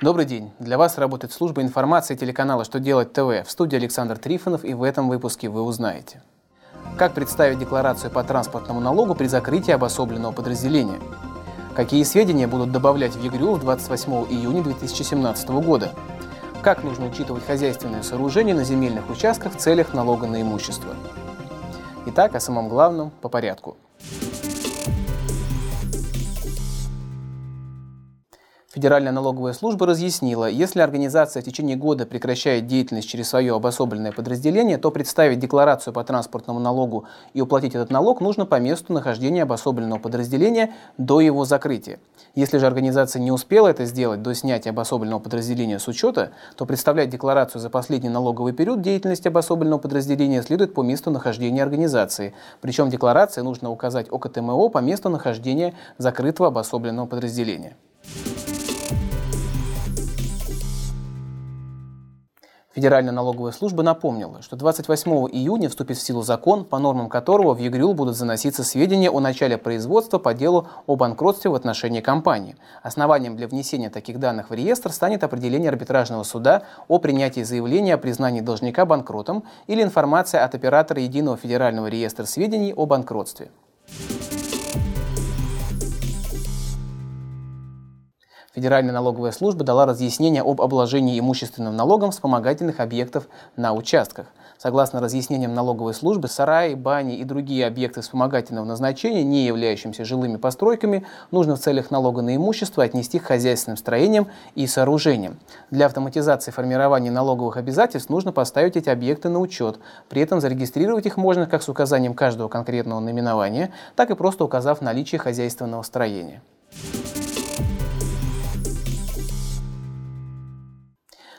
Добрый день. Для вас работает служба информации телеканала «Что делать ТВ». В студии Александр Трифонов и в этом выпуске вы узнаете. Как представить декларацию по транспортному налогу при закрытии обособленного подразделения? Какие сведения будут добавлять в ЕГРЮЛ 28 июня 2017 года? Как нужно учитывать хозяйственные сооружения на земельных участках в целях налога на имущество? Итак, о самом главном по порядку – Федеральная налоговая служба разъяснила, если организация в течение года прекращает деятельность через свое обособленное подразделение, то представить декларацию по транспортному налогу и уплатить этот налог нужно по месту нахождения обособленного подразделения до его закрытия. Если же организация не успела это сделать до снятия обособленного подразделения с учета, то представлять декларацию за последний налоговый период деятельности обособленного подразделения следует по месту нахождения организации. Причем декларации нужно указать ОКТМО по месту нахождения закрытого обособленного подразделения. Федеральная налоговая служба напомнила, что 28 июня вступит в силу закон, по нормам которого в ЕГРЮЛ будут заноситься сведения о начале производства по делу о банкротстве в отношении компании. Основанием для внесения таких данных в реестр станет определение арбитражного суда о принятии заявления о признании должника банкротом или информация от оператора Единого федерального реестра сведений о банкротстве. Федеральная налоговая служба дала разъяснение об обложении имущественным налогом вспомогательных объектов на участках. Согласно разъяснениям налоговой службы, сараи, бани и другие объекты вспомогательного назначения, не являющимся жилыми постройками, нужно в целях налога на имущество отнести к хозяйственным строениям и сооружениям. Для автоматизации формирования налоговых обязательств нужно поставить эти объекты на учет. При этом зарегистрировать их можно как с указанием каждого конкретного наименования, так и просто указав наличие хозяйственного строения.